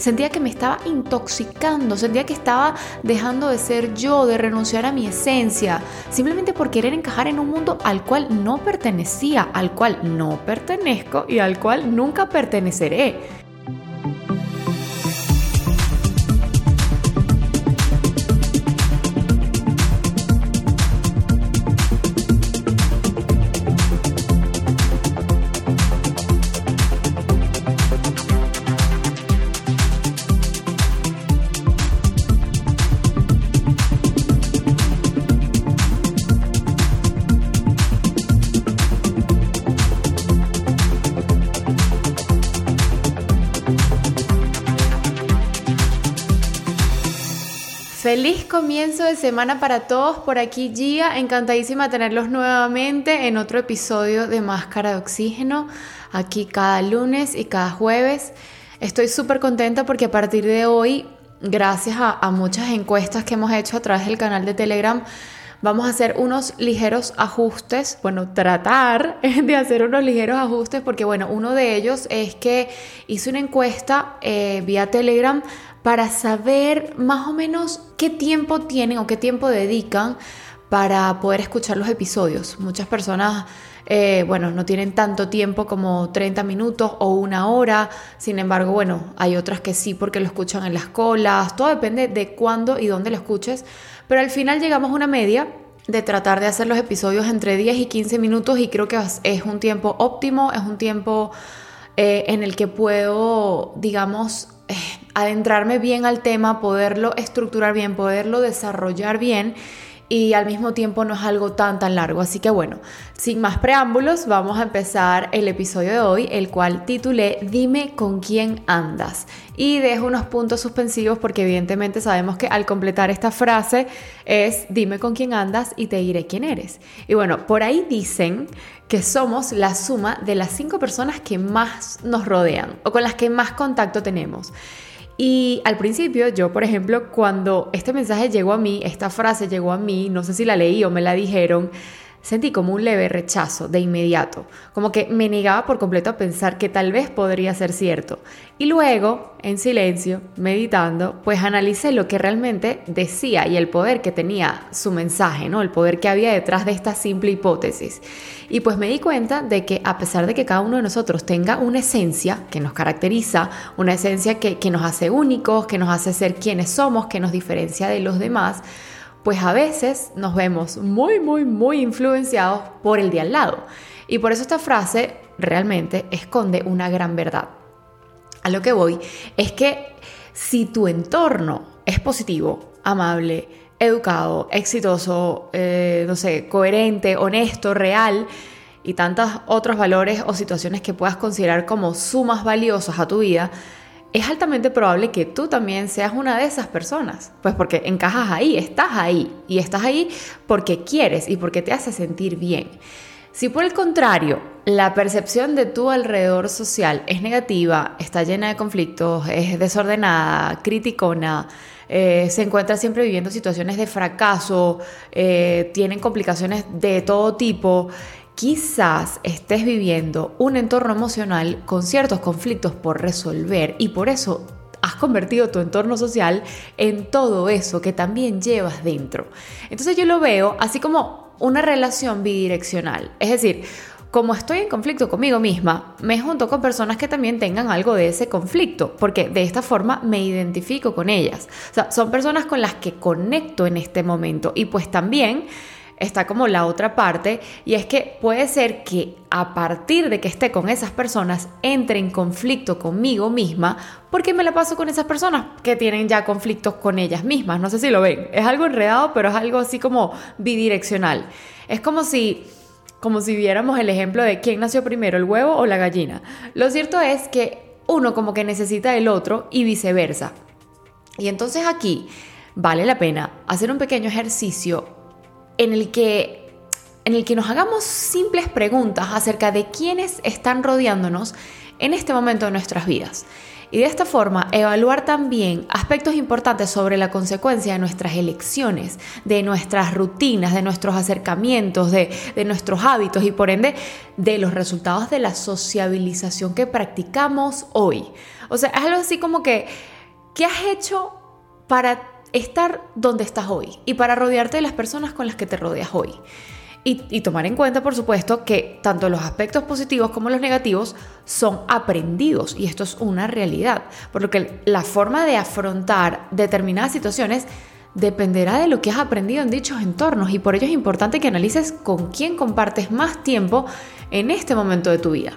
sentía que me estaba intoxicando, sentía que estaba dejando de ser yo, de renunciar a mi esencia, simplemente por querer encajar en un mundo al cual no pertenecía, al cual no pertenezco y al cual nunca perteneceré. Feliz comienzo de semana para todos. Por aquí Gia, encantadísima de tenerlos nuevamente en otro episodio de Máscara de Oxígeno, aquí cada lunes y cada jueves. Estoy súper contenta porque a partir de hoy, gracias a, muchas encuestas que hemos hecho a través del canal de Telegram, vamos a hacer unos ligeros ajustes, bueno, tratar de hacer unos ligeros ajustes porque, bueno, uno de ellos es que hice una encuesta eh, vía Telegram para saber más o menos qué tiempo tienen o qué tiempo dedican para poder escuchar los episodios. Muchas personas, eh, bueno, no tienen tanto tiempo como 30 minutos o una hora, sin embargo, bueno, hay otras que sí porque lo escuchan en las colas, todo depende de cuándo y dónde lo escuches, pero al final llegamos a una media de tratar de hacer los episodios entre 10 y 15 minutos y creo que es un tiempo óptimo, es un tiempo eh, en el que puedo, digamos, eh, adentrarme bien al tema, poderlo estructurar bien, poderlo desarrollar bien y al mismo tiempo no es algo tan tan largo. Así que bueno, sin más preámbulos, vamos a empezar el episodio de hoy, el cual titulé Dime con quién andas. Y dejo unos puntos suspensivos porque evidentemente sabemos que al completar esta frase es Dime con quién andas y te diré quién eres. Y bueno, por ahí dicen que somos la suma de las cinco personas que más nos rodean o con las que más contacto tenemos. Y al principio, yo, por ejemplo, cuando este mensaje llegó a mí, esta frase llegó a mí, no sé si la leí o me la dijeron, sentí como un leve rechazo de inmediato, como que me negaba por completo a pensar que tal vez podría ser cierto. Y luego, en silencio, meditando, pues analicé lo que realmente decía y el poder que tenía su mensaje, ¿no? El poder que había detrás de esta simple hipótesis. Y pues me di cuenta de que a pesar de que cada uno de nosotros tenga una esencia que nos caracteriza, una esencia que, que nos hace únicos, que nos hace ser quienes somos, que nos diferencia de los demás, pues a veces nos vemos muy, muy, muy influenciados por el de al lado. Y por eso esta frase realmente esconde una gran verdad. A lo que voy es que si tu entorno es positivo, amable, educado, exitoso, eh, no sé, coherente, honesto, real, y tantos otros valores o situaciones que puedas considerar como sumas valiosas a tu vida, es altamente probable que tú también seas una de esas personas, pues porque encajas ahí, estás ahí y estás ahí porque quieres y porque te hace sentir bien. Si por el contrario, la percepción de tu alrededor social es negativa, está llena de conflictos, es desordenada, criticona, eh, se encuentra siempre viviendo situaciones de fracaso, eh, tienen complicaciones de todo tipo, quizás estés viviendo un entorno emocional con ciertos conflictos por resolver y por eso has convertido tu entorno social en todo eso que también llevas dentro. Entonces yo lo veo así como una relación bidireccional. Es decir, como estoy en conflicto conmigo misma, me junto con personas que también tengan algo de ese conflicto, porque de esta forma me identifico con ellas. O sea, son personas con las que conecto en este momento y pues también está como la otra parte y es que puede ser que a partir de que esté con esas personas entre en conflicto conmigo misma porque me la paso con esas personas que tienen ya conflictos con ellas mismas. No sé si lo ven, es algo enredado, pero es algo así como bidireccional. Es como si como si viéramos el ejemplo de quién nació primero, el huevo o la gallina. Lo cierto es que uno como que necesita el otro y viceversa. Y entonces aquí vale la pena hacer un pequeño ejercicio en el que en el que nos hagamos simples preguntas acerca de quiénes están rodeándonos en este momento de nuestras vidas. y de esta forma evaluar también aspectos importantes sobre la consecuencia de nuestras elecciones, de nuestras rutinas, de nuestros acercamientos, de, de nuestros hábitos y por ende de los resultados de la sociabilización que practicamos hoy. O sea, es algo así como que, ¿qué has hecho para estar donde estás hoy y para rodearte de las personas con las que te rodeas hoy? Y, tomar en cuenta, por supuesto, que tanto los aspectos positivos como los negativos son aprendidos y esto es una realidad, por lo que la forma de afrontar determinadas situaciones dependerá de lo que has aprendido en dichos entornos y por ello es importante que analices con quién compartes más tiempo en este momento de tu vida.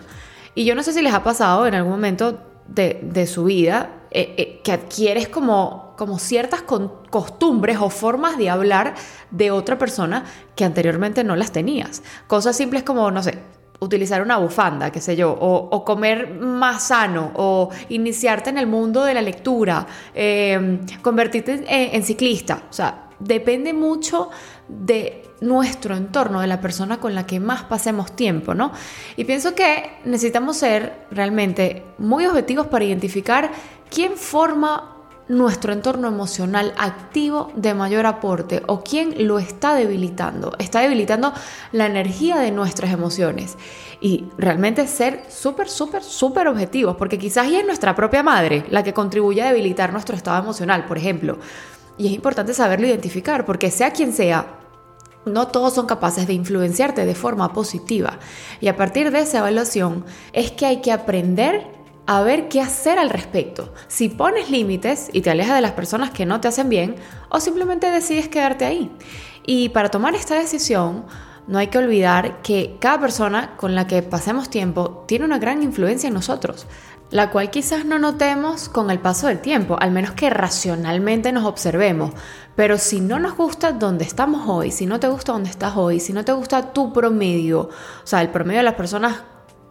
Y yo no sé si les ha pasado en algún momento de, su vida eh, eh, que adquieres como, como ciertas costumbres o formas de hablar de otra persona que anteriormente no las tenías. Cosas simples como, no sé, utilizar una bufanda, qué sé yo, o, comer más sano, o iniciarte en el mundo de la lectura, eh, convertirte en ciclista. O sea, depende mucho de nuestro entorno, de la persona con la que más pasemos tiempo, ¿no? Y pienso que necesitamos ser realmente muy objetivos para identificar quién forma nuestro entorno emocional activo de mayor aporte o quién lo está debilitando. Está debilitando la energía de nuestras emociones. Y realmente ser súper, súper, súper objetivos, porque quizás ya es nuestra propia madre la que contribuye a debilitar nuestro estado emocional, por ejemplo. Y es importante saberlo identificar, porque sea quien sea, no todos son capaces de influenciarte de forma positiva. Y a partir de esa evaluación es que hay que aprender a ver qué hacer al respecto. Si pones límites y te alejas de las personas que no te hacen bien, o simplemente decides quedarte ahí. Y para tomar esta decisión, no hay que olvidar que cada persona con la que pasemos tiempo tiene una gran influencia en nosotros la cual quizás no notemos con el paso del tiempo, al menos que racionalmente nos observemos. Pero si no nos gusta donde estamos hoy, si no te gusta donde estás hoy, si no te gusta tu promedio, o sea, el promedio de las personas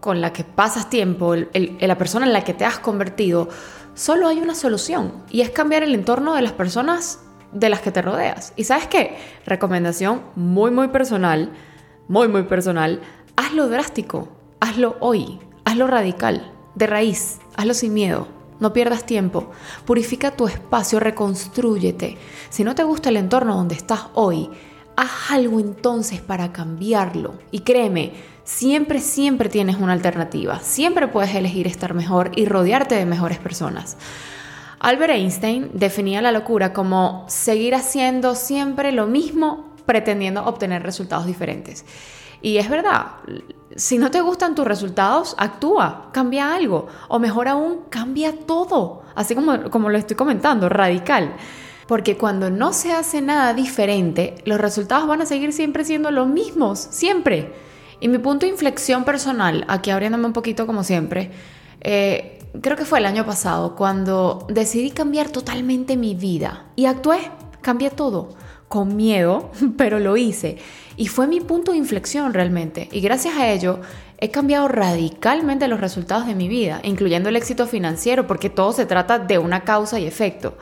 con las que pasas tiempo, la persona en la que te has convertido, solo hay una solución y es cambiar el entorno de las personas de las que te rodeas. Y sabes qué, recomendación muy, muy personal, muy, muy personal, hazlo drástico, hazlo hoy, hazlo radical de raíz, hazlo sin miedo, no pierdas tiempo, purifica tu espacio, reconstrúyete. Si no te gusta el entorno donde estás hoy, haz algo entonces para cambiarlo. Y créeme, siempre, siempre tienes una alternativa, siempre puedes elegir estar mejor y rodearte de mejores personas. Albert Einstein definía la locura como seguir haciendo siempre lo mismo pretendiendo obtener resultados diferentes. Y es verdad, si no te gustan tus resultados, actúa, cambia algo. O mejor aún, cambia todo. Así como, como lo estoy comentando, radical. Porque cuando no se hace nada diferente, los resultados van a seguir siempre siendo los mismos, siempre. Y mi punto de inflexión personal, aquí abriéndome un poquito como siempre, eh, creo que fue el año pasado, cuando decidí cambiar totalmente mi vida. Y actué, cambié todo con miedo, pero lo hice. Y fue mi punto de inflexión realmente. Y gracias a ello he cambiado radicalmente los resultados de mi vida, incluyendo el éxito financiero, porque todo se trata de una causa y efecto.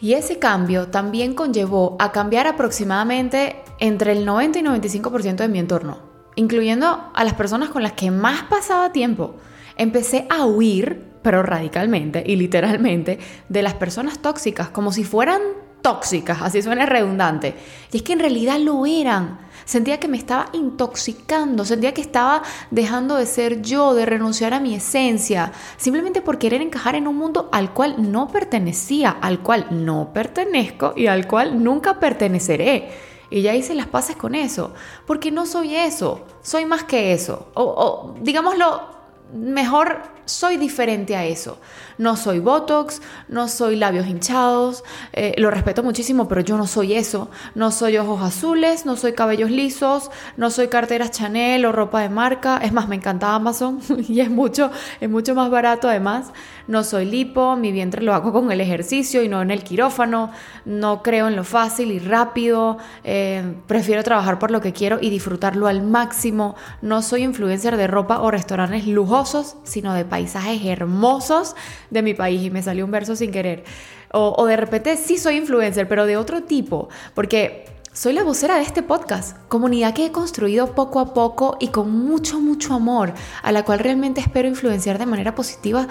Y ese cambio también conllevó a cambiar aproximadamente entre el 90 y 95% de mi entorno, incluyendo a las personas con las que más pasaba tiempo. Empecé a huir, pero radicalmente y literalmente, de las personas tóxicas, como si fueran tóxicas, así suena redundante. Y es que en realidad lo eran. Sentía que me estaba intoxicando, sentía que estaba dejando de ser yo, de renunciar a mi esencia, simplemente por querer encajar en un mundo al cual no pertenecía, al cual no pertenezco y al cual nunca perteneceré. Y ya hice las paces con eso, porque no soy eso, soy más que eso. O, o digámoslo mejor soy diferente a eso. No soy Botox, no soy labios hinchados, eh, lo respeto muchísimo, pero yo no soy eso. No soy ojos azules, no soy cabellos lisos, no soy carteras Chanel o ropa de marca. Es más, me encanta Amazon y es mucho, es mucho más barato además. No soy lipo, mi vientre lo hago con el ejercicio y no en el quirófano. No creo en lo fácil y rápido. Eh, prefiero trabajar por lo que quiero y disfrutarlo al máximo. No soy influencer de ropa o restaurantes lujosos, sino de paisajes hermosos de mi país y me salió un verso sin querer. O, de repente sí soy influencer, pero de otro tipo, porque soy la vocera de este podcast, comunidad que he construido poco a poco y con mucho, mucho amor, a la cual realmente espero influenciar de manera positiva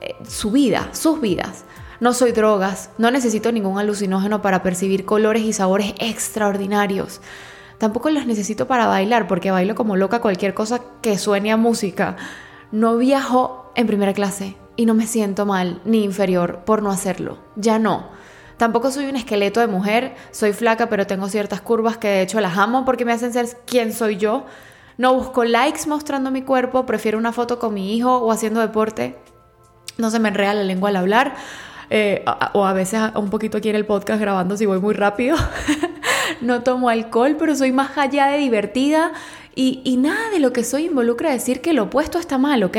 eh, su vida, sus vidas. No soy drogas, no necesito ningún alucinógeno para percibir colores y sabores extraordinarios. Tampoco los necesito para bailar, porque bailo como loca cualquier cosa que suene a música. No viajo en primera clase y no me siento mal ni inferior por no hacerlo. Ya no. Tampoco soy un esqueleto de mujer, soy flaca pero tengo ciertas curvas que de hecho las amo porque me hacen ser quien soy yo. No busco likes mostrando mi cuerpo, prefiero una foto con mi hijo o haciendo deporte. No se me enreda la lengua al hablar. Eh, o a veces un poquito aquí en el podcast grabando si voy muy rápido. no tomo alcohol, pero soy más allá de divertida y, nada de lo que soy involucra decir que lo opuesto está mal, ¿ok?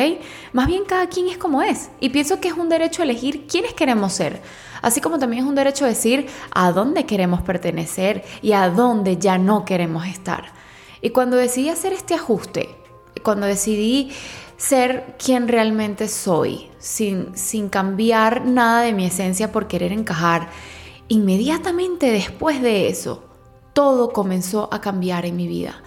Más bien cada quien es como es. Y pienso que es un derecho elegir quiénes queremos ser. Así como también es un derecho decir a dónde queremos pertenecer y a dónde ya no queremos estar. Y cuando decidí hacer este ajuste, cuando decidí ser quien realmente soy, sin, sin cambiar nada de mi esencia por querer encajar, inmediatamente después de eso, todo comenzó a cambiar en mi vida.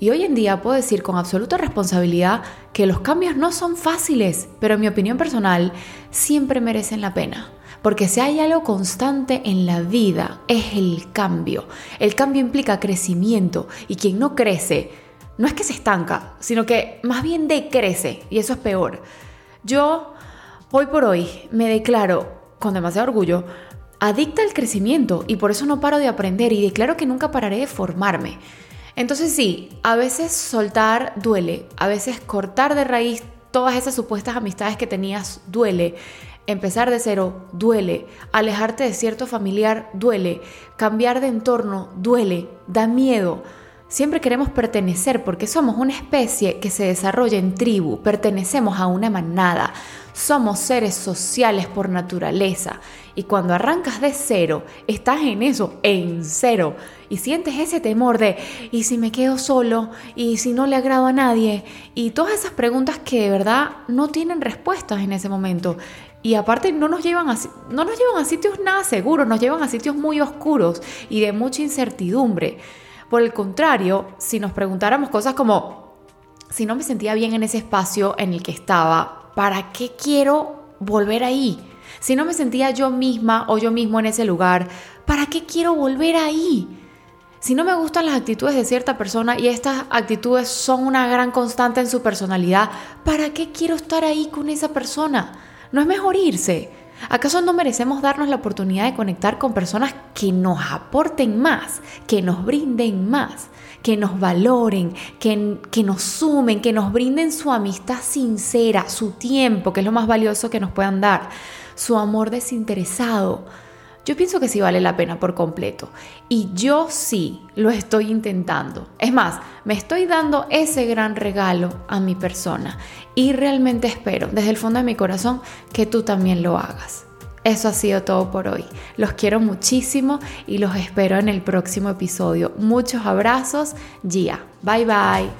Y hoy en día puedo decir con absoluta responsabilidad que los cambios no son fáciles, pero en mi opinión personal siempre merecen la pena. Porque si hay algo constante en la vida es el cambio. El cambio implica crecimiento y quien no crece no es que se estanca, sino que más bien decrece y eso es peor. Yo hoy por hoy me declaro con demasiado orgullo adicta al crecimiento y por eso no paro de aprender y declaro que nunca pararé de formarme. Entonces sí, a veces soltar duele, a veces cortar de raíz todas esas supuestas amistades que tenías duele, Empezar de cero duele, alejarte de cierto familiar duele, cambiar de entorno duele, da miedo. Siempre queremos pertenecer porque somos una especie que se desarrolla en tribu, pertenecemos a una manada, somos seres sociales por naturaleza y cuando arrancas de cero, estás en eso, en cero, y sientes ese temor de, ¿y si me quedo solo? ¿Y si no le agrado a nadie? Y todas esas preguntas que de verdad no tienen respuestas en ese momento. Y aparte no nos, llevan a, no nos llevan a sitios nada seguros, nos llevan a sitios muy oscuros y de mucha incertidumbre. Por el contrario, si nos preguntáramos cosas como, si no me sentía bien en ese espacio en el que estaba, ¿para qué quiero volver ahí? Si no me sentía yo misma o yo mismo en ese lugar, ¿para qué quiero volver ahí? Si no me gustan las actitudes de cierta persona y estas actitudes son una gran constante en su personalidad, ¿para qué quiero estar ahí con esa persona? ¿No es mejor irse? ¿Acaso no merecemos darnos la oportunidad de conectar con personas que nos aporten más, que nos brinden más, que nos valoren, que, que, nos sumen, que nos brinden su amistad sincera, su tiempo, que es lo más valioso que nos puedan dar, su amor desinteresado? Yo pienso que sí vale la pena por completo. Y yo sí lo estoy intentando. Es más, me estoy dando ese gran regalo a mi persona. Y realmente espero, desde el fondo de mi corazón, que tú también lo hagas. Eso ha sido todo por hoy. Los quiero muchísimo y los espero en el próximo episodio. Muchos abrazos. Gia. Bye bye.